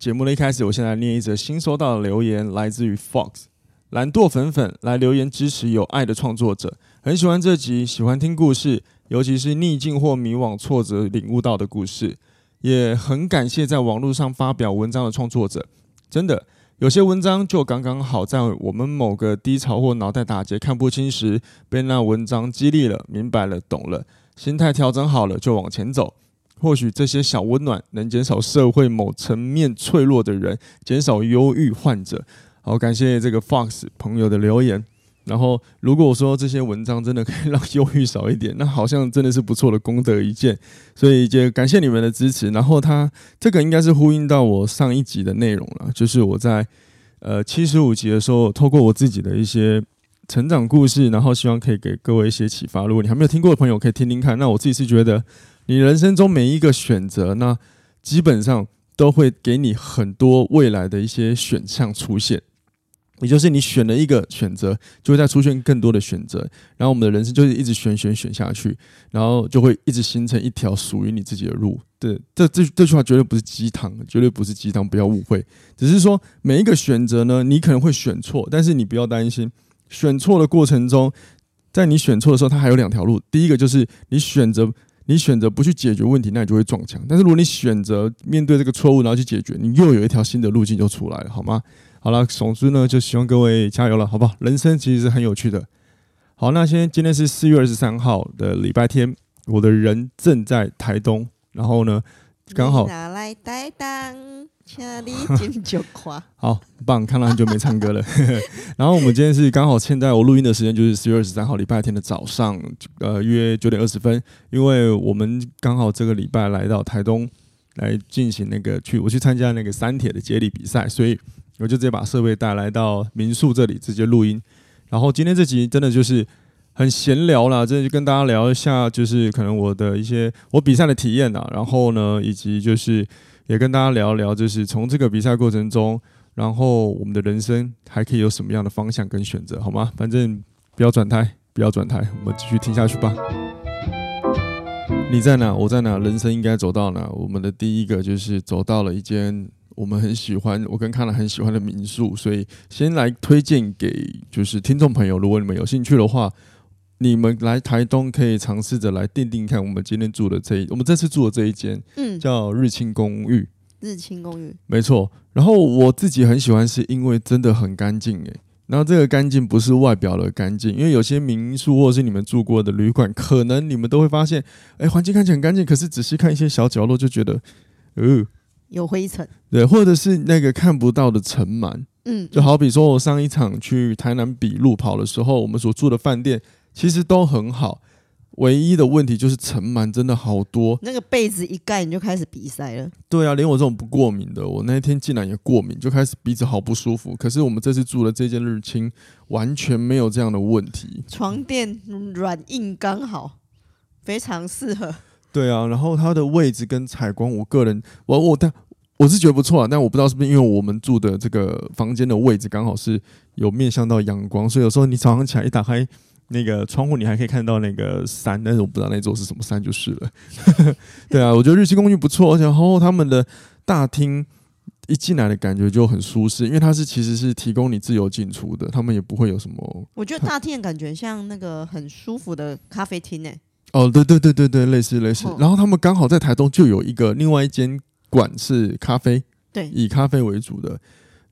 节目的一开始，我先来念一则新收到的留言，来自于 Fox 懒惰粉粉来留言支持有爱的创作者，很喜欢这集，喜欢听故事，尤其是逆境或迷惘、挫折领悟到的故事，也很感谢在网络上发表文章的创作者。真的，有些文章就刚刚好在我们某个低潮或脑袋打结看不清时，被那文章激励了，明白了，懂了，心态调整好了，就往前走。或许这些小温暖能减少社会某层面脆弱的人，减少忧郁患者。好，感谢这个 Fox 朋友的留言。然后，如果说这些文章真的可以 让忧郁少一点，那好像真的是不错的功德一件。所以，就感谢你们的支持。然后，他这个应该是呼应到我上一集的内容了，就是我在呃七十五集的时候，透过我自己的一些成长故事，然后希望可以给各位一些启发。如果你还没有听过的朋友，可以听听看。那我自己是觉得。你人生中每一个选择，那基本上都会给你很多未来的一些选项出现。也就是你选了一个选择，就会再出现更多的选择，然后我们的人生就是一直选选选下去，然后就会一直形成一条属于你自己的路。对，这这这句话绝对不是鸡汤，绝对不是鸡汤，不要误会。只是说每一个选择呢，你可能会选错，但是你不要担心，选错的过程中，在你选错的时候，它还有两条路。第一个就是你选择。你选择不去解决问题，那你就会撞墙。但是如果你选择面对这个错误，然后去解决，你又有一条新的路径就出来了，好吗？好了，总之呢，就希望各位加油了，好不好？人生其实是很有趣的。好，那先今天是四月二十三号的礼拜天，我的人正在台东，然后呢，刚好。好棒！看到很久没唱歌了。然后我们今天是刚好现在我录音的时间就是四月二十三号礼拜天的早上，呃，约九点二十分。因为我们刚好这个礼拜来到台东来进行那个去我去参加那个三铁的接力比赛，所以我就直接把设备带来到民宿这里直接录音。然后今天这集真的就是很闲聊啦，真的就跟大家聊一下，就是可能我的一些我比赛的体验啊，然后呢，以及就是。也跟大家聊一聊，就是从这个比赛过程中，然后我们的人生还可以有什么样的方向跟选择，好吗？反正不要转台，不要转台，我们继续听下去吧。你在哪？我在哪？人生应该走到哪？我们的第一个就是走到了一间我们很喜欢，我跟康娜很喜欢的民宿，所以先来推荐给就是听众朋友，如果你们有兴趣的话。你们来台东可以尝试着来定定看，我们今天住的这一，我们这次住的这一间，嗯，叫日清公寓。日清公寓，没错。然后我自己很喜欢，是因为真的很干净诶。然后这个干净不是外表的干净，因为有些民宿或者是你们住过的旅馆，可能你们都会发现，哎，环境看起来很干净，可是仔细看一些小角落就觉得，呃，有灰尘。对，或者是那个看不到的尘螨。嗯，就好比说我上一场去台南比路跑的时候，我们所住的饭店。其实都很好，唯一的问题就是尘螨真的好多。那个被子一盖，你就开始鼻塞了。对啊，连我这种不过敏的，我那天竟然也过敏，就开始鼻子好不舒服。可是我们这次住的这间日清，完全没有这样的问题。床垫软硬刚好，非常适合。对啊，然后它的位置跟采光，我个人我我但我是觉得不错啊。但我不知道是不是因为我们住的这个房间的位置刚好是有面向到阳光，所以有时候你早上起来一打开。那个窗户你还可以看到那个山，但是我不知道那座是什么山就是了。对啊，我觉得日清公寓不错，而且然后他们的大厅一进来的感觉就很舒适，因为它是其实是提供你自由进出的，他们也不会有什么。我觉得大厅的感觉像那个很舒服的咖啡厅诶。哦，对对对对对，类似类似。然后他们刚好在台东就有一个另外一间馆是咖啡，对，以咖啡为主的，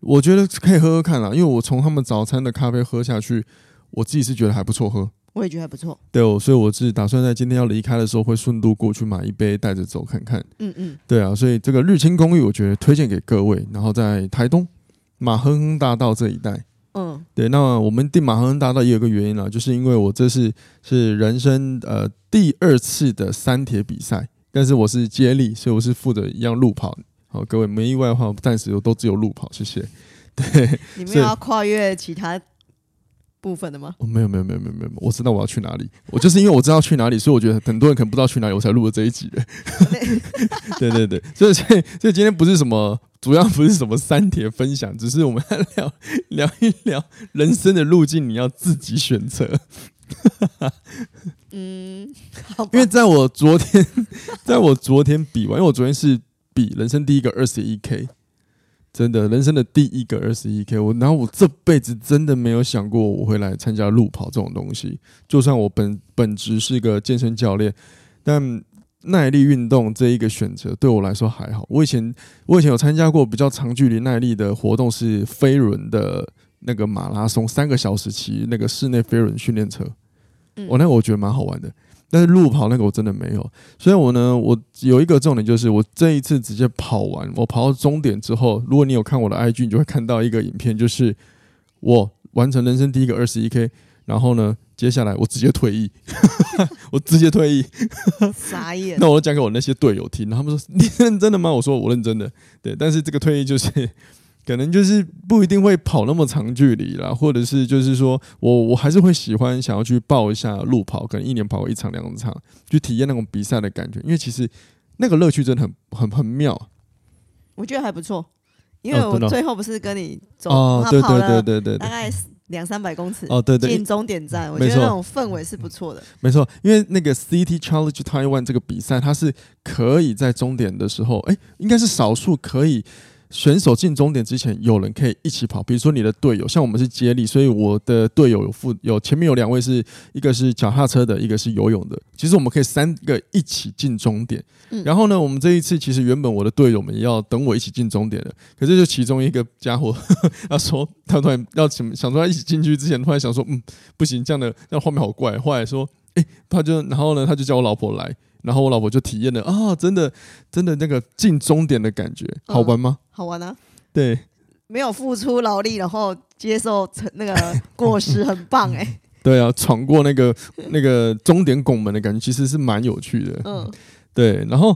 我觉得可以喝喝看啦，因为我从他们早餐的咖啡喝下去。我自己是觉得还不错喝，我也觉得还不错。对哦，所以我是打算在今天要离开的时候，会顺路过去买一杯带着走看看。嗯嗯，对啊，所以这个日清公寓，我觉得推荐给各位。然后在台东马亨亨大道这一带，嗯，对。那我们订马亨亨大道也有个原因啦，就是因为我这是是人生呃第二次的三铁比赛，但是我是接力，所以我是负责一样路跑。好，各位没意外的话，暂时都只有路跑，谢谢。对，你们要跨越其他部分的吗？哦，没有没有没有没有没有，我知道我要去哪里。我就是因为我知道去哪里，所以我觉得很多人可能不知道去哪里，我才录了这一集的。对对对，所以所以所以今天不是什么，主要不是什么三铁分享，只是我们来聊聊一聊人生的路径，你要自己选择。嗯，因为在我昨天，在我昨天比完，因为我昨天是比人生第一个二十一 K。真的，人生的第一个二十一 K，我然后我这辈子真的没有想过我会来参加路跑这种东西。就算我本本职是个健身教练，但耐力运动这一个选择对我来说还好。我以前我以前有参加过比较长距离耐力的活动，是飞轮的那个马拉松，三个小时骑那个室内飞轮训练车。我那个我觉得蛮好玩的。但是路跑那个我真的没有，所以我呢，我有一个重点就是，我这一次直接跑完，我跑到终点之后，如果你有看我的 IG，你就会看到一个影片，就是我完成人生第一个二十一 K，然后呢，接下来我直接退役，我直接退役，傻眼。那我就讲给我那些队友听，他们说你认真的吗？我说我认真的，对，但是这个退役就是。可能就是不一定会跑那么长距离啦，或者是就是说我我还是会喜欢想要去报一下路跑，可能一年跑个一场两场，去体验那种比赛的感觉，因为其实那个乐趣真的很很很妙。我觉得还不错，因为我最后不是跟你走，哦，对对对对对，大概两三百公尺哦，对对，进终点站，我觉得那种氛围是不错的。没错，因为那个 City Challenge Taiwan 这个比赛，它是可以在终点的时候，哎，应该是少数可以。选手进终点之前，有人可以一起跑。比如说你的队友，像我们是接力，所以我的队友有负有前面有两位是一个是脚踏车的，一个是游泳的。其实我们可以三个一起进终点。然后呢，我们这一次其实原本我的队友们要等我一起进终点的，可是就其中一个家伙他说 他突然要想想说他一起进去之前，突然想说嗯不行，这样的这样画面好怪。后来说哎，他就然后呢他就叫我老婆来。然后我老婆就体验了啊，真的，真的那个进终点的感觉，好玩吗？嗯、好玩啊！对，没有付出劳力，然后接受成那个 果实，很棒哎、欸。对啊，闯过那个 那个终点拱门的感觉，其实是蛮有趣的。嗯，对。然后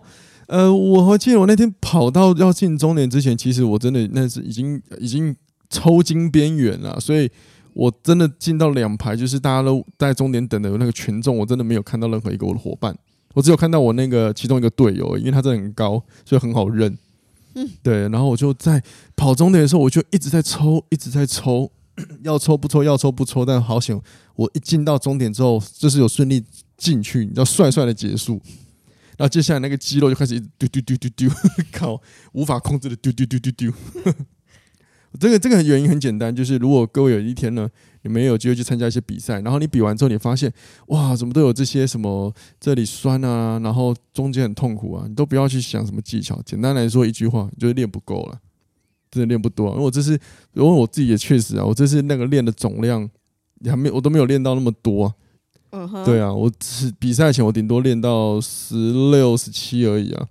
呃，我还记得我那天跑到要进终点之前，其实我真的那是已经已经抽筋边缘了，所以我真的进到两排，就是大家都在终点等的那个群众，我真的没有看到任何一个我的伙伴。我只有看到我那个其中一个队友，因为他真的很高，所以很好认。嗯，对。然后我就在跑终点的时候，我就一直在抽，一直在抽，要抽不抽，要抽不抽。但好险，我一进到终点之后，就是有顺利进去，你知道，帅帅的结束。然后接下来那个肌肉就开始一直丢丢丢丢丢，靠，无法控制的丢丢丢丢丢。这个这个原因很简单，就是如果各位有一天呢，你没有机会去参加一些比赛，然后你比完之后，你发现哇，怎么都有这些什么这里酸啊，然后中间很痛苦啊，你都不要去想什么技巧，简单来说一句话，就是练不够了，真的练不多。因为我这是，因为我自己也确实啊，我这是那个练的总量，还没我都没有练到那么多啊。嗯哼，对啊，我只是比赛前我顶多练到十六、十七而已啊。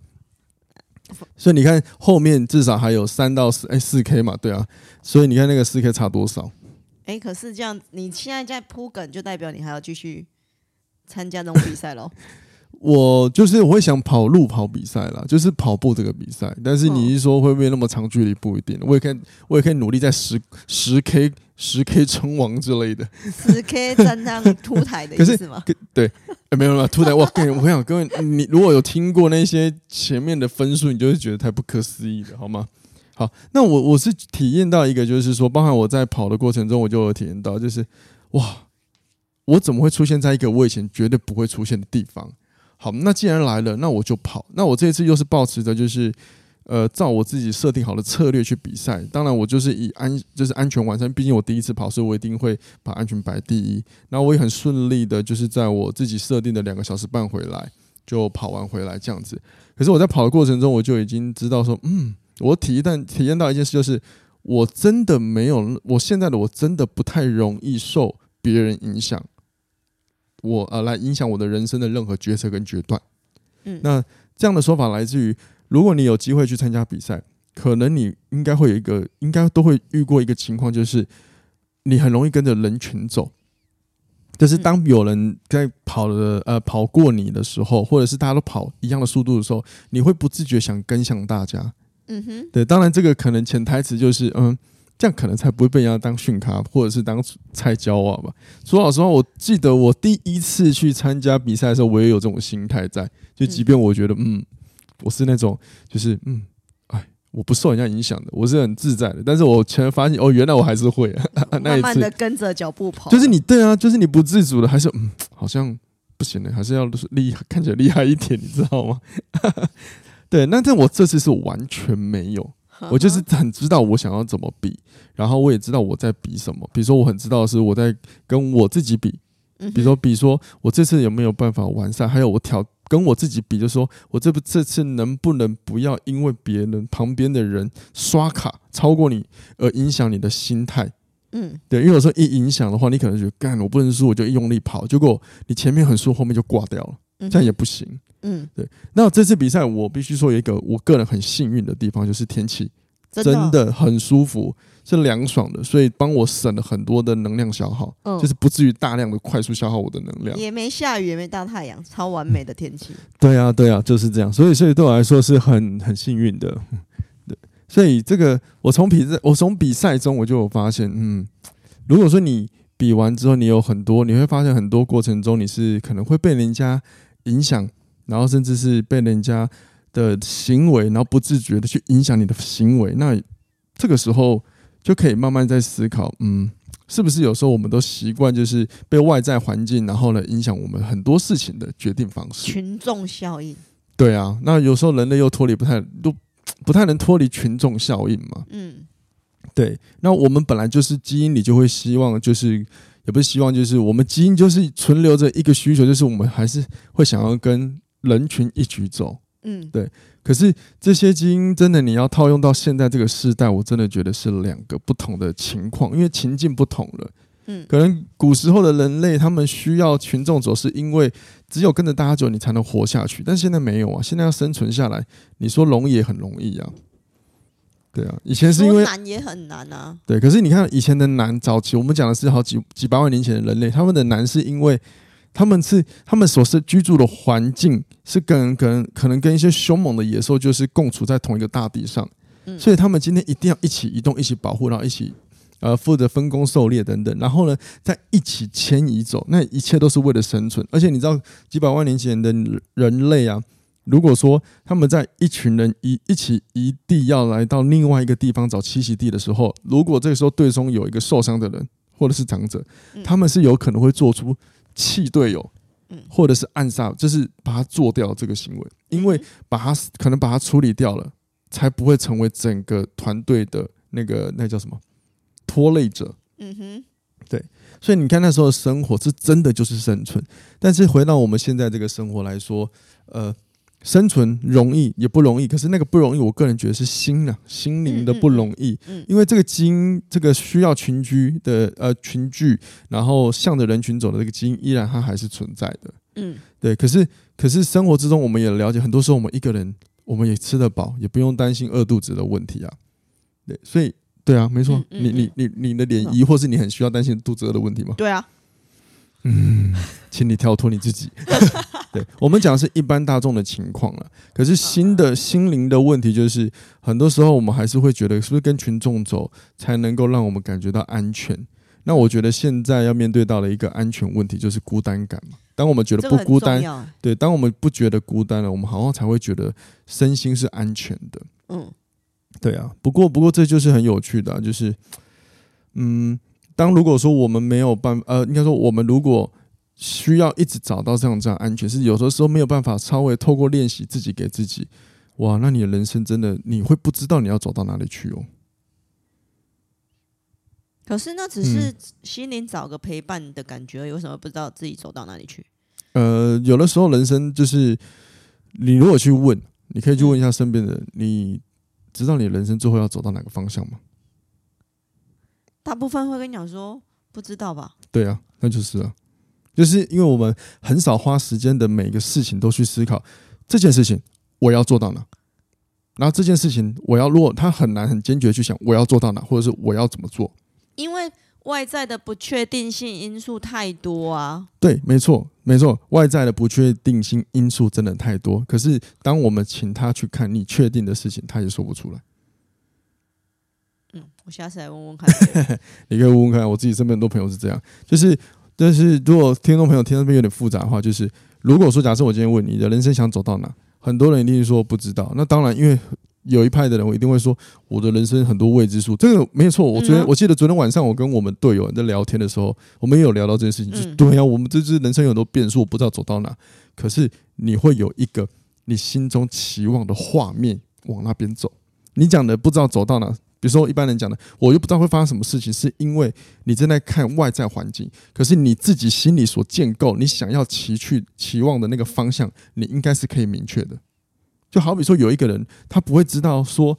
所以你看后面至少还有三到四哎四 K 嘛，对啊，所以你看那个四 K 差多少？哎，可是这样，你现在在铺梗，就代表你还要继续参加这种比赛喽？我就是我会想跑路跑比赛啦，就是跑步这个比赛。但是你是说会不会那么长距离？不一定。我也可以，我也可以努力在十十 K 十 K 称王之类的。十 K 站上凸台的意思吗？对，欸、没有没有凸台。我跟你我想各位，你如果有听过那些前面的分数，你就会觉得太不可思议了，好吗？好，那我我是体验到一个，就是说，包含我在跑的过程中，我就有体验到，就是哇，我怎么会出现在一个我以前绝对不会出现的地方？好，那既然来了，那我就跑。那我这一次又是抱持着就是，呃，照我自己设定好的策略去比赛。当然，我就是以安就是安全完成，毕竟我第一次跑，所以我一定会把安全摆第一。那我也很顺利的，就是在我自己设定的两个小时半回来，就跑完回来这样子。可是我在跑的过程中，我就已经知道说，嗯，我体验体验到一件事，就是我真的没有，我现在的我真的不太容易受别人影响。我呃，来影响我的人生的任何决策跟决断。嗯，那这样的说法来自于，如果你有机会去参加比赛，可能你应该会有一个，应该都会遇过一个情况，就是你很容易跟着人群走。就是当有人在跑的呃跑过你的时候，或者是大家都跑一样的速度的时候，你会不自觉想跟上大家。嗯哼，对，当然这个可能潜台词就是，嗯，这样可能才不会被人家当训咖，或者是当菜椒啊吧。说老实话，我记得我第一次去参加比赛的时候，我也有这种心态在，就即便我觉得，嗯，我是那种就是，嗯，哎，我不受人家影响的，我是很自在的。但是我突然发现，哦，原来我还是会，那一次慢慢的跟着脚步跑，就是你对啊，就是你不自主的，还是嗯，好像不行的，还是要厉害，看起来厉害一点，你知道吗？对，那但我这次是完全没有，我就是很知道我想要怎么比，然后我也知道我在比什么。比如说，我很知道是我在跟我自己比，比如说，比如说我这次有没有办法完善，还有我挑跟我自己比，就是说我这不这次能不能不要因为别人旁边的人刷卡超过你而影响你的心态。嗯，对，因为有时候一影响的话，你可能觉得干我不能输，我就一用力跑，结果你前面很输，后面就挂掉了，这样也不行。嗯，对。那这次比赛，我必须说有一个我个人很幸运的地方，就是天气真的很舒服，是凉爽的，所以帮我省了很多的能量消耗，就是不至于大量的快速消耗我的能量。也没下雨，也没大太阳，超完美的天气。对啊，对啊，就是这样。所以，所以对我来说是很很幸运的。对，所以这个我从比赛，我从比赛中我就有发现，嗯，如果说你比完之后，你有很多，你会发现很多过程中你是可能会被人家影响。然后甚至是被人家的行为，然后不自觉的去影响你的行为，那这个时候就可以慢慢在思考，嗯，是不是有时候我们都习惯就是被外在环境，然后呢影响我们很多事情的决定方式？群众效应。对啊，那有时候人类又脱离不太都不太能脱离群众效应嘛。嗯，对。那我们本来就是基因里就会希望，就是也不是希望，就是我们基因就是存留着一个需求，就是我们还是会想要跟。人群一起走，嗯，对。可是这些基因真的，你要套用到现在这个时代，我真的觉得是两个不同的情况，因为情境不同了。嗯，可能古时候的人类他们需要群众走，是因为只有跟着大家走，你才能活下去。但现在没有啊，现在要生存下来，你说容易也很容易啊。对啊，以前是因为难也很难啊。对，可是你看以前的难，早期我们讲的是好几几百万年前的人类，他们的难是因为。他们是他们所是居住的环境是跟跟可能跟一些凶猛的野兽就是共处在同一个大地上，所以他们今天一定要一起移动，一起保护，然后一起呃负责分工狩猎等等，然后呢再一起迁移走，那一切都是为了生存。而且你知道几百万年前的人类啊，如果说他们在一群人一一起一地要来到另外一个地方找栖息地的时候，如果这个时候队中有一个受伤的人或者是长者，他们是有可能会做出。弃队友，或者是暗杀，就是把他做掉这个行为，因为把他可能把他处理掉了，才不会成为整个团队的那个那叫什么拖累者。嗯哼，对，所以你看那时候的生活是真的就是生存，但是回到我们现在这个生活来说，呃。生存容易也不容易，可是那个不容易，我个人觉得是心啊，心灵的不容易。嗯，因为这个基因，这个需要群居的呃群聚，然后向着人群走的这个基因，依然它还是存在的。嗯，对。可是可是生活之中，我们也了解，很多时候我们一个人，我们也吃得饱，也不用担心饿肚子的问题啊。对，所以对啊，没错。你你你你的脸疑或是你很需要担心肚子饿的问题吗？对啊。嗯，请你跳脱你自己。对，我们讲的是一般大众的情况了，可是新的心灵的问题就是，很多时候我们还是会觉得，是不是跟群众走才能够让我们感觉到安全？那我觉得现在要面对到的一个安全问题就是孤单感嘛。当我们觉得不孤单，对，当我们不觉得孤单了，我们好像才会觉得身心是安全的。嗯，对啊。不过，不过这就是很有趣的啊，就是，嗯，当如果说我们没有办法，呃，应该说我们如果。需要一直找到这样这样安全，是有的时候没有办法稍微透过练习自己给自己，哇，那你的人生真的你会不知道你要走到哪里去哦。可是那只是心灵找个陪伴的感觉，为什么不知道自己走到哪里去？呃，有的时候人生就是你如果去问，你可以去问一下身边的人，你知道你的人生最后要走到哪个方向吗？大部分会跟你讲说不知道吧？对啊，那就是啊。就是因为我们很少花时间的每个事情都去思考这件事情我要做到哪，然后这件事情我要如果他很难很坚决去想我要做到哪，或者是我要怎么做，因为外在的不确定性因素太多啊。对，没错，没错，外在的不确定性因素真的太多。可是，当我们请他去看你确定的事情，他也说不出来。嗯，我下次来问问看。你可以问问看，我自己身边很多朋友是这样，就是，但是如果听众朋友听到这边有点复杂的话，就是如果说假设我今天问你的人生想走到哪，很多人一定说不知道。那当然，因为有一派的人，我一定会说我的人生很多未知数，这个没错。我昨天我记得昨天晚上我跟我们队友在聊天的时候，我们也有聊到这件事情，就是对呀，我们这是人生有很多变数，我不知道走到哪。可是你会有一个你心中期望的画面往那边走。你讲的不知道走到哪，比如说一般人讲的，我又不知道会发生什么事情，是因为你正在看外在环境，可是你自己心里所建构你想要期去期望的那个方向，你应该是可以明确的。就好比说，有一个人，他不会知道说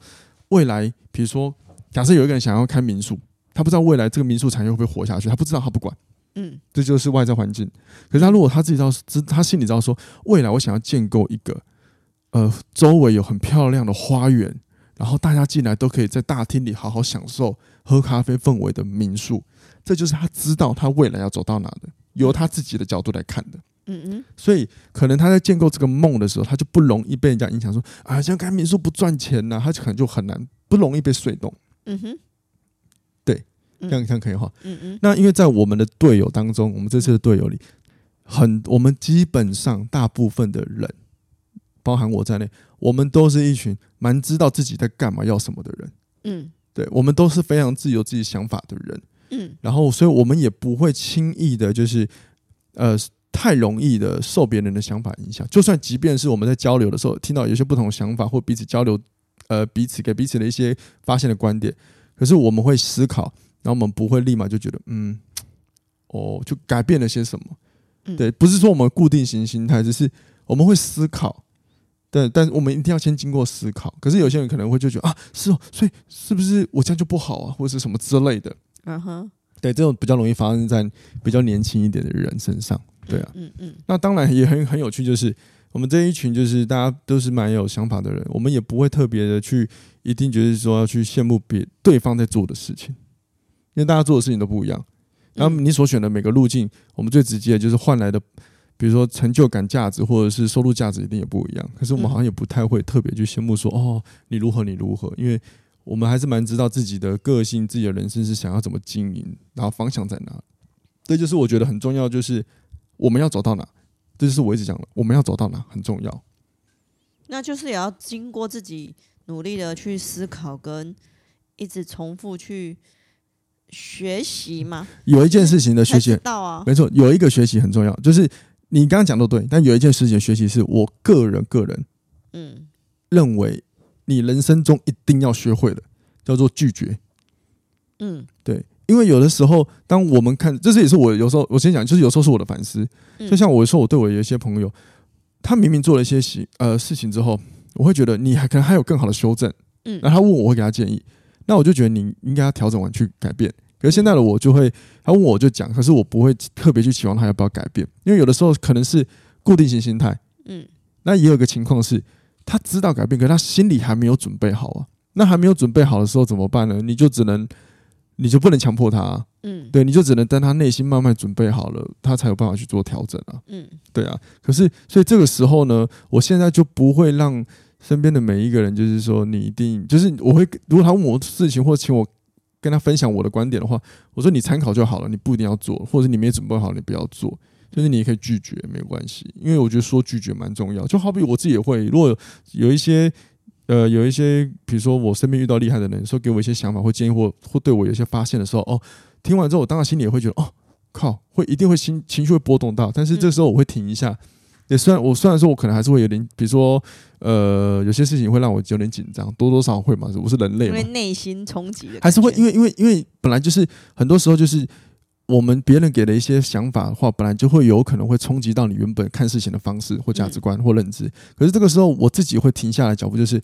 未来，比如说，假设有一个人想要开民宿，他不知道未来这个民宿产业会不会活下去，他不知道，他不管，嗯，这就是外在环境。可是他如果他自己知道，知他心里知道说，未来我想要建构一个，呃，周围有很漂亮的花园，然后大家进来都可以在大厅里好好享受喝咖啡氛围的民宿，这就是他知道他未来要走到哪的，由他自己的角度来看的。嗯嗯，所以可能他在建构这个梦的时候，他就不容易被人家影响，说啊，像开民宿不赚钱呐，他就可能就很难不容易被说动。嗯哼，对，这样这样可以哈。嗯嗯。那因为在我们的队友当中，我们这次的队友里，很我们基本上大部分的人，包含我在内，我们都是一群蛮知道自己在干嘛、要什么的人。嗯，对，我们都是非常自由自己想法的人。嗯，然后，所以我们也不会轻易的，就是呃。太容易的受别人的想法影响，就算即便是我们在交流的时候听到有些不同的想法，或彼此交流，呃，彼此给彼此的一些发现的观点，可是我们会思考，然后我们不会立马就觉得，嗯，哦，就改变了些什么。对，不是说我们固定型心态，只是我们会思考。对，但是我们一定要先经过思考。可是有些人可能会就觉得啊，是哦，所以是不是我这样就不好啊，或者是什么之类的？嗯哼，对，这种比较容易发生在比较年轻一点的人身上。对啊，嗯嗯，那当然也很很有趣，就是我们这一群就是大家都是蛮有想法的人，我们也不会特别的去一定觉得说要去羡慕别对方在做的事情，因为大家做的事情都不一样。然后你所选的每个路径，我们最直接就是换来的，比如说成就感价值或者是收入价值一定也不一样。可是我们好像也不太会特别去羡慕说哦，你如何你如何，因为我们还是蛮知道自己的个性、自己的人生是想要怎么经营，然后方向在哪。这就是我觉得很重要，就是。我们要走到哪？这就是我一直讲的，我们要走到哪很重要。那就是也要经过自己努力的去思考，跟一直重复去学习嘛。有一件事情的学习，到啊，没错，有一个学习很重要，就是你刚刚讲的对，但有一件事情的学习是我个人个人，嗯，认为你人生中一定要学会的，叫做拒绝。嗯，对。因为有的时候，当我们看，这是也是我有时候我先讲，就是有时候是我的反思。就像我说，我对我有一些朋友，他明明做了一些行呃事情之后，我会觉得你还可能还有更好的修正。嗯，然后他问我，我会给他建议，那我就觉得你应该要调整完去改变。可是现在的我就会，他问我，就讲，可是我不会特别去期望他要不要改变，因为有的时候可能是固定型心态。嗯，那也有个情况是，他知道改变，可是他心里还没有准备好啊。那还没有准备好的时候怎么办呢？你就只能。你就不能强迫他，啊，嗯，对，你就只能等他内心慢慢准备好了，他才有办法去做调整啊，嗯，对啊。可是，所以这个时候呢，我现在就不会让身边的每一个人，就是说，你一定就是我会，如果他问我事情或请我跟他分享我的观点的话，我说你参考就好了，你不一定要做，或者你没准备好，你不要做，就是你也可以拒绝，没关系，因为我觉得说拒绝蛮重要。就好比我自己也会，如果有，一些。呃，有一些，比如说我身边遇到厉害的人，说给我一些想法或建议，或或对我有一些发现的时候，哦，听完之后，我当然心里也会觉得，哦，靠，会一定会心情绪会波动到，但是这时候我会停一下。也虽然我虽然说我可能还是会有点，比如说，呃，有些事情会让我有点紧张，多多少少会嘛，我是人类嘛，因为内心冲击的，还是会因为因为因为本来就是很多时候就是。我们别人给的一些想法的话，本来就会有可能会冲击到你原本看事情的方式或价值观或认知。可是这个时候，我自己会停下来脚步，就是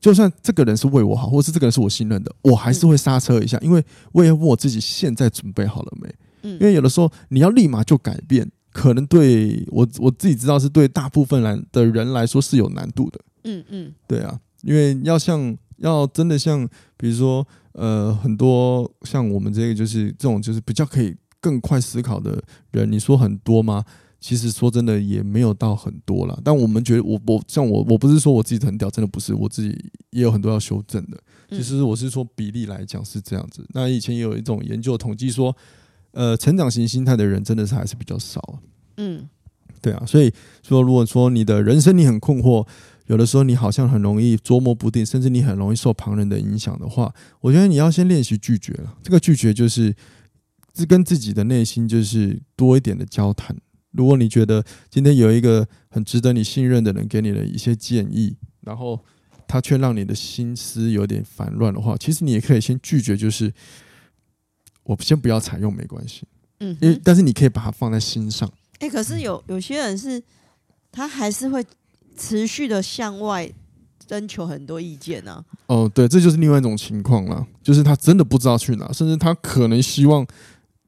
就算这个人是为我好，或是这个人是我信任的，我还是会刹车一下，因为我也问我自己现在准备好了没？因为有的时候你要立马就改变，可能对我我自己知道是对大部分人的人来说是有难度的。嗯嗯，对啊，因为要像。要真的像比如说呃很多像我们这个就是这种就是比较可以更快思考的人，你说很多吗？其实说真的也没有到很多了，但我们觉得我我像我我不是说我自己很屌，真的不是，我自己也有很多要修正的。其实我是说比例来讲是这样子。那以前也有一种研究统计说，呃，成长型心态的人真的是还是比较少。嗯，对啊，所以说如果说你的人生你很困惑，有的时候你好像很容易捉摸不定，甚至你很容易受旁人的影响的话，我觉得你要先练习拒绝了。这个拒绝就是是跟自己的内心就是多一点的交谈。如果你觉得今天有一个很值得你信任的人给你的一些建议，然后他却让你的心思有点烦乱的话，其实你也可以先拒绝，就是我先不要采用没关系，嗯，因为但是你可以把它放在心上。哎，可是有有些人是，他还是会持续的向外征求很多意见呢。哦，对，这就是另外一种情况了，就是他真的不知道去哪，甚至他可能希望。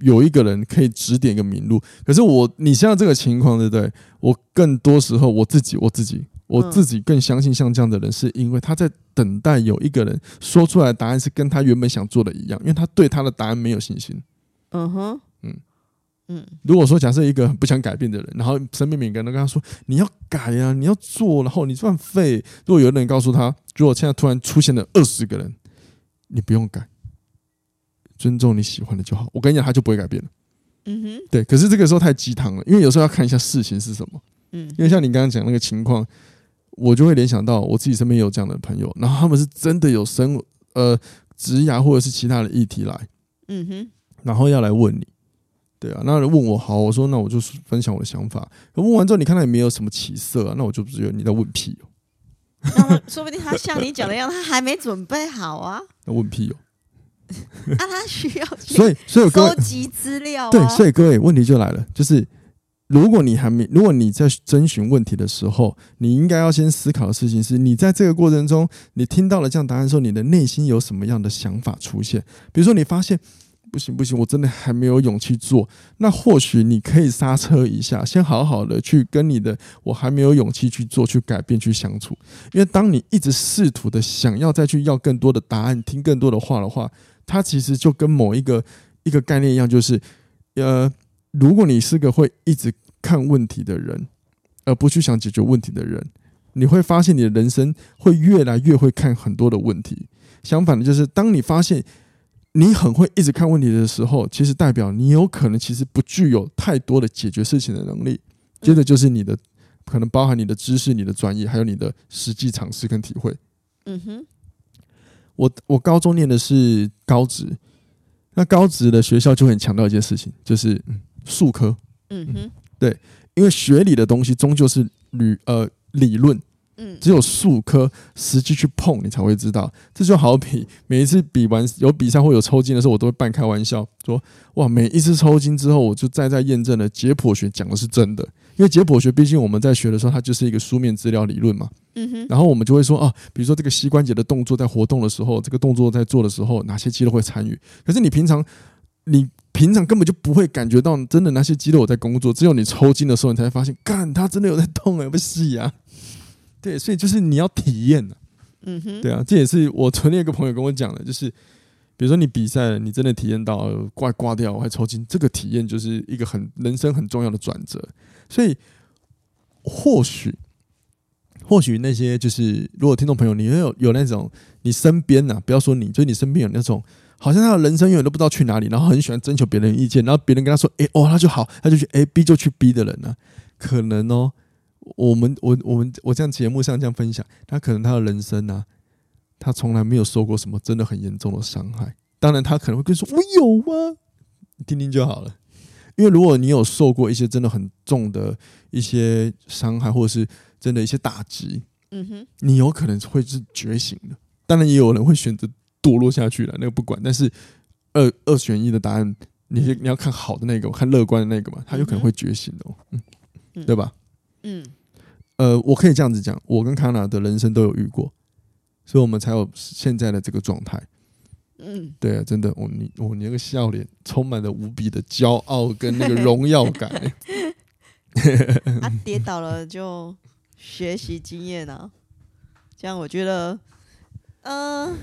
有一个人可以指点一个明路，可是我，你现在这个情况，对不对？我更多时候我自己，我自己，我自己更相信像这样的人，是因为他在等待有一个人说出来的答案是跟他原本想做的一样，因为他对他的答案没有信心。嗯哼，嗯嗯。如果说假设一个很不想改变的人，然后身边每个人都跟他说你要改呀，你要做，然后你算废。如果有人告诉他，如果现在突然出现了二十个人，你不用改。尊重你喜欢的就好，我跟你讲，他就不会改变了。嗯哼，对。可是这个时候太鸡汤了，因为有时候要看一下事情是什么。嗯，因为像你刚刚讲那个情况，我就会联想到我自己身边有这样的朋友，然后他们是真的有生呃职涯或者是其他的议题来，嗯哼，然后要来问你，对啊，那问我好，我说那我就分享我的想法。可问完之后，你看他也没有什么起色啊，那我就觉得你在问屁哦。那说不定他像你讲的一样，他还没准备好啊。那问屁哦。那、啊、他需要所以所以收集资料、啊。对，所以各位问题就来了，就是如果你还没，如果你在征询问题的时候，你应该要先思考的事情是，你在这个过程中，你听到了这样答案的时候，你的内心有什么样的想法出现？比如说，你发现不行不行，我真的还没有勇气做，那或许你可以刹车一下，先好好的去跟你的我还没有勇气去做、去改变、去相处。因为当你一直试图的想要再去要更多的答案、听更多的话的话，它其实就跟某一个一个概念一样，就是，呃，如果你是个会一直看问题的人，而不去想解决问题的人，你会发现你的人生会越来越会看很多的问题。相反的，就是当你发现你很会一直看问题的时候，其实代表你有可能其实不具有太多的解决事情的能力。接着就是你的可能包含你的知识、你的专业，还有你的实际尝试跟体会。嗯哼。我我高中念的是高职，那高职的学校就很强调一件事情，就是数科。嗯哼，对，因为学理的东西终究是理呃理论，嗯，只有数科实际去碰你才会知道。这就好比每一次比完有比赛或有抽筋的时候，我都会半开玩笑说：哇，每一次抽筋之后，我就再再验证了解剖学讲的是真的，因为解剖学毕竟我们在学的时候，它就是一个书面资料理论嘛。嗯哼，然后我们就会说啊，比如说这个膝关节的动作在活动的时候，这个动作在做的时候，哪些肌肉会参与？可是你平常，你平常根本就不会感觉到真的那些肌肉在工作，只有你抽筋的时候，你才会发现，干，它真的有在动哎，不是啊？对，所以就是你要体验的，嗯哼，对啊，这也是我昨天一个朋友跟我讲的，就是比如说你比赛了，你真的体验到怪挂掉还抽筋，这个体验就是一个很人生很重要的转折，所以或许。或许那些就是，如果听众朋友你有有那种你身边呐，不要说你，就是你身边有那种，好像他的人生永远都不知道去哪里，然后很喜欢征求别人意见，然后别人跟他说，哎哦，他就好，他就去 A，B 就去 B 的人呢，可能哦，我们我我们我这样节目上这样分享，他可能他的人生呢，他从来没有受过什么真的很严重的伤害，当然他可能会跟你说，我有啊？你听听就好了，因为如果你有受过一些真的很重的一些伤害，或者是。真的一些打击，嗯哼，你有可能会是觉醒的，当然也有人会选择堕落下去了，那个不管。但是二二选一的答案，你你要看好的那个，看乐观的那个嘛，他有可能会觉醒的，嗯，对吧？嗯，呃，我可以这样子讲，我跟康纳的人生都有遇过，所以我们才有现在的这个状态。嗯，对啊，真的，我你我你那个笑脸充满了无比的骄傲跟那个荣耀感。他跌倒了就。学习经验啊，这样我觉得嗯、呃，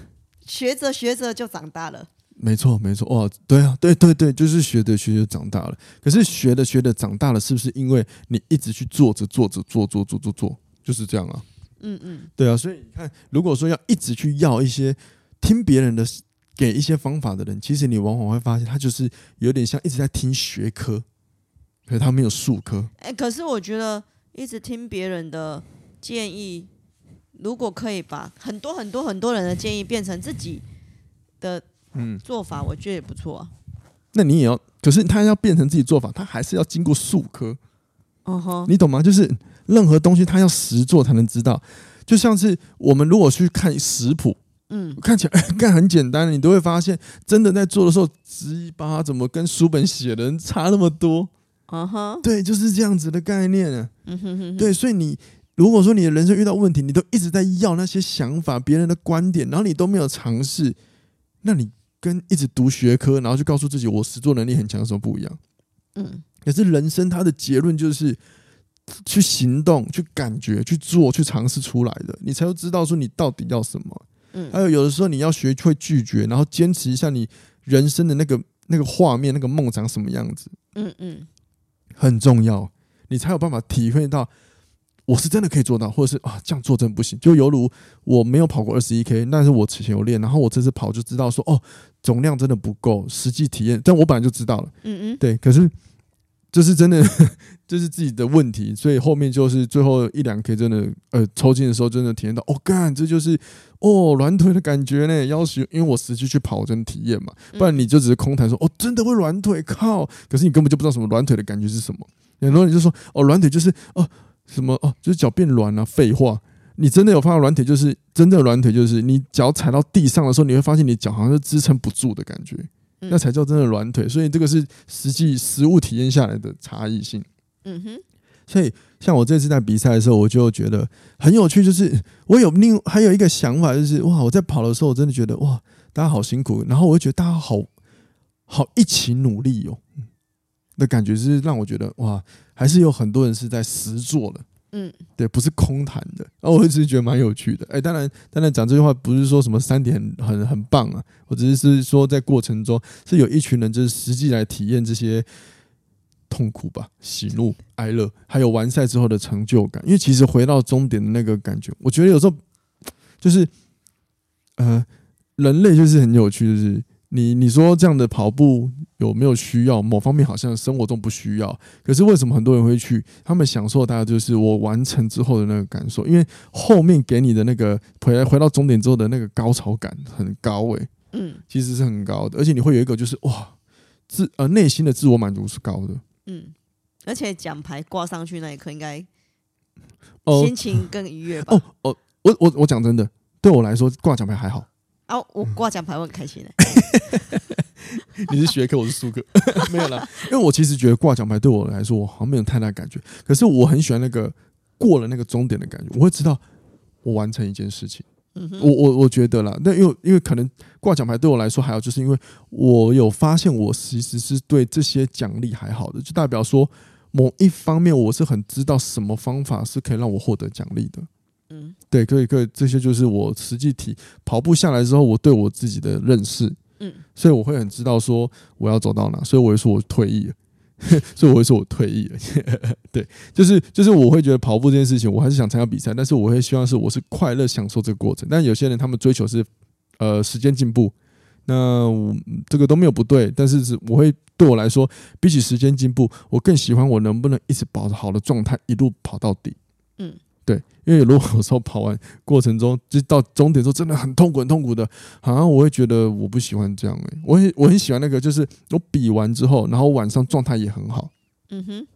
学着学着就长大了。没错，没错，哇，对啊，对对对，就是学着学着长大了。可是学着学着长大了，是不是因为你一直去做着做着做做做做做，就是这样啊？嗯嗯，对啊。所以你看，如果说要一直去要一些听别人的给一些方法的人，其实你往往会发现，他就是有点像一直在听学科，可是他没有术科。哎，可是我觉得一直听别人的建议，如果可以把很多很多很多人的建议变成自己的。嗯，做法我觉得也不错啊。那你也要，可是他要变成自己做法，他还是要经过数科。你懂吗？就是任何东西，他要实做才能知道。就像是我们如果去看食谱，嗯，看起来 干很简单，你都会发现，真的在做的时候，鸡巴怎么跟书本写的人差那么多？啊哈，对，就是这样子的概念啊。嗯哼哼，对，所以你如果说你的人生遇到问题，你都一直在要那些想法、别人的观点，然后你都没有尝试，那你。跟一直读学科，然后就告诉自己我实作能力很强，有什么不一样？嗯，可是人生它的结论就是去行动、去感觉、去做、去尝试出来的，你才会知道说你到底要什么。嗯，还有有的时候你要学会拒绝，然后坚持一下你人生的那个那个画面、那个梦长什么样子。嗯嗯，很重要，你才有办法体会到。我是真的可以做到，或者是啊，这样做真的不行。就犹如我没有跑过二十一 K，但是我之前有练，然后我这次跑就知道说，哦，总量真的不够。实际体验，但我本来就知道了，嗯嗯，对。可是 这是真的，这是自己的问题，所以后面就是最后一两 K 真的，呃，抽筋的时候真的体验到，哦，干，这就是哦，软腿的感觉呢。要是，因为我实际去跑真的体验嘛，不然你就只是空谈说，哦，真的会软腿，靠！可是你根本就不知道什么软腿的感觉是什么。很多人就说，哦，软腿就是哦。什么哦？就是脚变软了？废话！你真的有发现软腿，就是真的软腿，就是你脚踩到地上的时候，你会发现你脚好像是支撑不住的感觉，那才叫真的软腿。所以这个是实际实物体验下来的差异性。嗯哼。所以像我这次在比赛的时候，我就觉得很有趣，就是我有另还有一个想法，就是哇，我在跑的时候，我真的觉得哇，大家好辛苦，然后我就觉得大家好好一起努力哦。的感觉是让我觉得哇，还是有很多人是在实做的，嗯，对，不是空谈的。然后我一直觉得蛮有趣的。哎，当然，当然讲这句话不是说什么三点很很很棒啊，我只是说在过程中是有一群人就是实际来体验这些痛苦吧、喜怒哀乐，还有完赛之后的成就感。因为其实回到终点的那个感觉，我觉得有时候就是呃，人类就是很有趣，就是。你你说这样的跑步有没有需要？某方面好像生活中不需要，可是为什么很多人会去？他们享受大概就是我完成之后的那个感受，因为后面给你的那个回来回到终点之后的那个高潮感很高诶、欸，嗯，其实是很高的，而且你会有一个就是哇自呃内心的自我满足是高的，嗯，而且奖牌挂上去那一刻应该哦心情更愉悦吧？哦哦，我我我讲真的，对我来说挂奖牌还好。啊，我挂奖牌我很开心的。你是学科，我是术科，没有啦。因为我其实觉得挂奖牌对我来说，我好像没有太大感觉。可是我很喜欢那个过了那个终点的感觉，我会知道我完成一件事情。嗯，我我我觉得啦，那因为因为可能挂奖牌对我来说还有，就是因为我有发现我其实是对这些奖励还好的，就代表说某一方面我是很知道什么方法是可以让我获得奖励的。嗯，对，可以，可以，这些就是我实际体跑步下来之后，我对我自己的认识。嗯，所以我会很知道说我要走到哪，所以我会说我退役了，所以我会说我退役了。对，就是就是我会觉得跑步这件事情，我还是想参加比赛，但是我会希望是我是快乐享受这个过程。但有些人他们追求是呃时间进步，那我这个都没有不对，但是是我会对我来说，比起时间进步，我更喜欢我能不能一直保持好的状态，一路跑到底。嗯。对，因为如果有时候跑完过程中，就到终点时候真的很痛苦，很痛苦的，好像我会觉得我不喜欢这样哎、欸，我很我很喜欢那个，就是我比完之后，然后晚上状态也很好。嗯哼，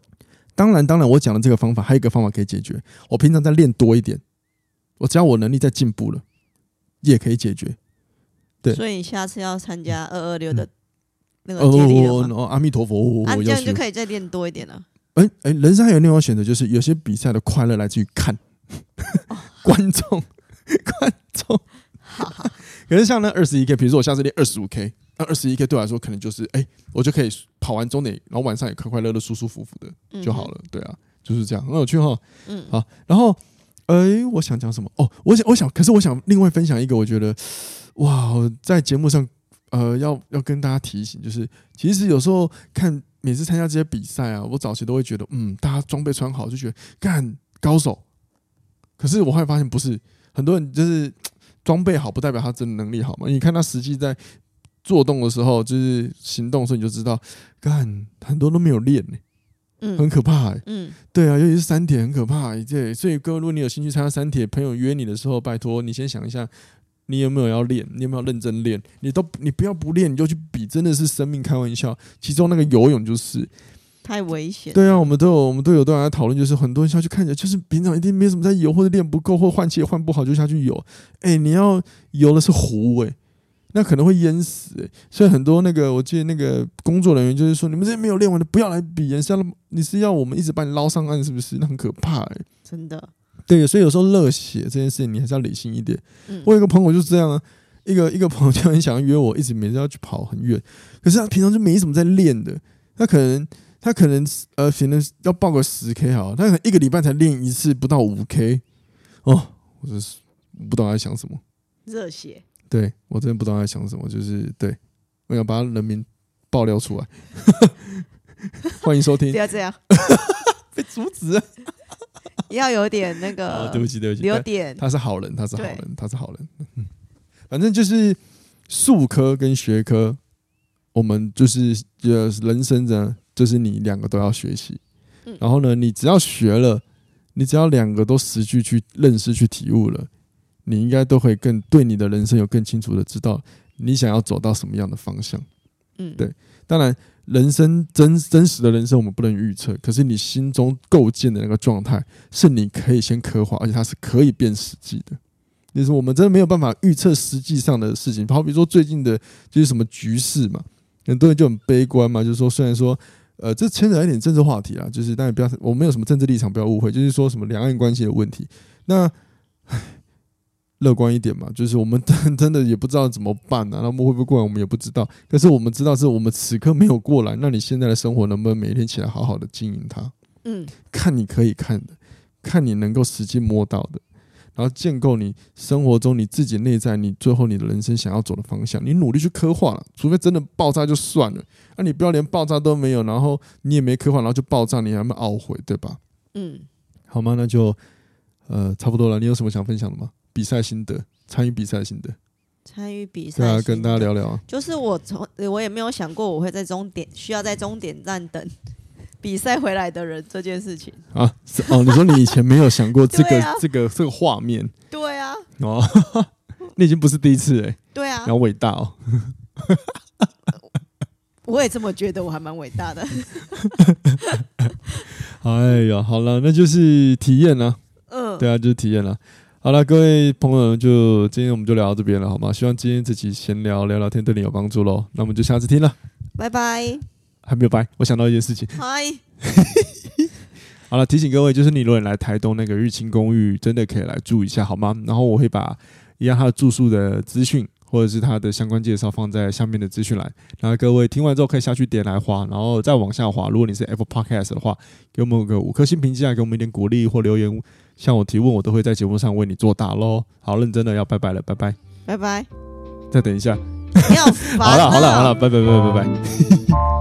当然当然，我讲的这个方法还有一个方法可以解决，我平常再练多一点，我只要我能力在进步了，也可以解决。对，所以你下次要参加二二六的那个接力了吗？哦，阿弥陀佛，啊，这样就可以再练多一点了。哎、欸、哎、欸，人生还有另外选择，就是有些比赛的快乐来自于看。哦、观众，观众，可是像那二十一 K，比如说我下次练二十五 K，那二十一 K 对我来说可能就是，哎、欸，我就可以跑完终点，然后晚上也快快乐乐、舒舒服服的就好了。对啊，就是这样，很有趣哈。嗯，好，然后哎、欸，我想讲什么？哦，我想，我想，可是我想另外分享一个，我觉得哇，在节目上，呃，要要跟大家提醒，就是其实有时候看每次参加这些比赛啊，我早期都会觉得，嗯，大家装备穿好就觉得干高手。可是我后来发现不是，很多人就是 装备好不代表他真的能力好嘛。你看他实际在做动的时候，就是行动的时候，你就知道，干很多都没有练。嗯，很可怕、欸。嗯，对啊，尤其是三铁很可怕、欸。对，所以各位，如果你有兴趣参加三铁，朋友约你的时候，拜托你先想一下，你有没有要练？你有没有认真练？你都你不要不练，你就去比，真的是生命开玩笑。其中那个游泳就是太危险。对啊，我们都有我们都有都在讨论，就是很多人下去看起来就是平常一定没什么在游，或者练不够，或换气也换不好就下去游。哎、欸，你要游的是湖哎、欸。那可能会淹死、欸，所以很多那个，我记得那个工作人员就是说，你们这些没有练完的不要来比，是要你是要我们一直把你捞上岸，是不是？那很可怕、欸，真的。对，所以有时候热血这件事情，你还是要理性一点。嗯、我有一个朋友就是这样啊，一个一个朋友就很想要约我，一直每次要去跑很远，可是他平常就没什么在练的，他可能他可能呃，可能要报个十 K 好，他可能一个礼拜才练一次，不到五 K 哦，我就是不知道他在想什么，热血。对，我真的不知道他在想什么，就是对，我想把他人名爆料出来。欢迎收听，不要这样，被阻止了。要有点那个，哦，对不起，对不起，有点。他是好人，他是好人，他是好人。嗯，反正就是术科跟学科，我们就是呃，人生呢，就是你两个都要学习。然后呢，你只要学了，你只要两个都实际去认识、去体悟了。你应该都会更对你的人生有更清楚的知道，你想要走到什么样的方向。嗯，对。当然，人生真真实的人生我们不能预测，可是你心中构建的那个状态是你可以先刻画，而且它是可以变实际的。就是我们真的没有办法预测实际上的事情，好比说最近的就是什么局势嘛，很多人就很悲观嘛，就是说虽然说呃这牵扯一点政治话题啊，就是但也不要我没有什么政治立场，不要误会，就是说什么两岸关系的问题。那唉。乐观一点嘛，就是我们真 真的也不知道怎么办呢、啊？他们会不会过来，我们也不知道。可是我们知道，是我们此刻没有过来，那你现在的生活能不能每天起来好好的经营它？嗯，看你可以看的，看你能够实际摸到的，然后建构你生活中你自己内在，你最后你的人生想要走的方向，你努力去刻画了。除非真的爆炸就算了，那、啊、你不要连爆炸都没有，然后你也没刻画，然后就爆炸，你还没懊悔，对吧？嗯，好吗？那就呃差不多了。你有什么想分享的吗？比赛心得，参与比赛心得，参与比赛，对啊，跟大家聊聊啊。就是我从我也没有想过我会在终点需要在终点站等 比赛回来的人这件事情啊。哦，你说你以前没有想过这个、啊、这个这个画面？对啊。哦，你已经不是第一次哎、欸。对啊。你好伟大哦。我也这么觉得，我还蛮伟大的。哎呀，好了，那就是体验了。嗯。对啊，就是体验了。好了，各位朋友，就今天我们就聊到这边了，好吗？希望今天这期闲聊聊聊天对你有帮助喽。那我们就下次听了，拜拜。还没有拜，我想到一件事情。嗨。好了，提醒各位，就是你如果来台东那个日清公寓，真的可以来住一下，好吗？然后我会把一样他的住宿的资讯，或者是他的相关介绍放在下面的资讯栏。然后各位听完之后可以下去点来滑，然后再往下滑。如果你是 Apple Podcast 的话，给我们个五颗星评价，给我们一点鼓励或留言。向我提问，我都会在节目上为你作答喽。好，认真的要拜拜了，拜拜，拜拜。再等一下，你好烦啊。好了，好了，好了，拜拜，拜拜，拜拜。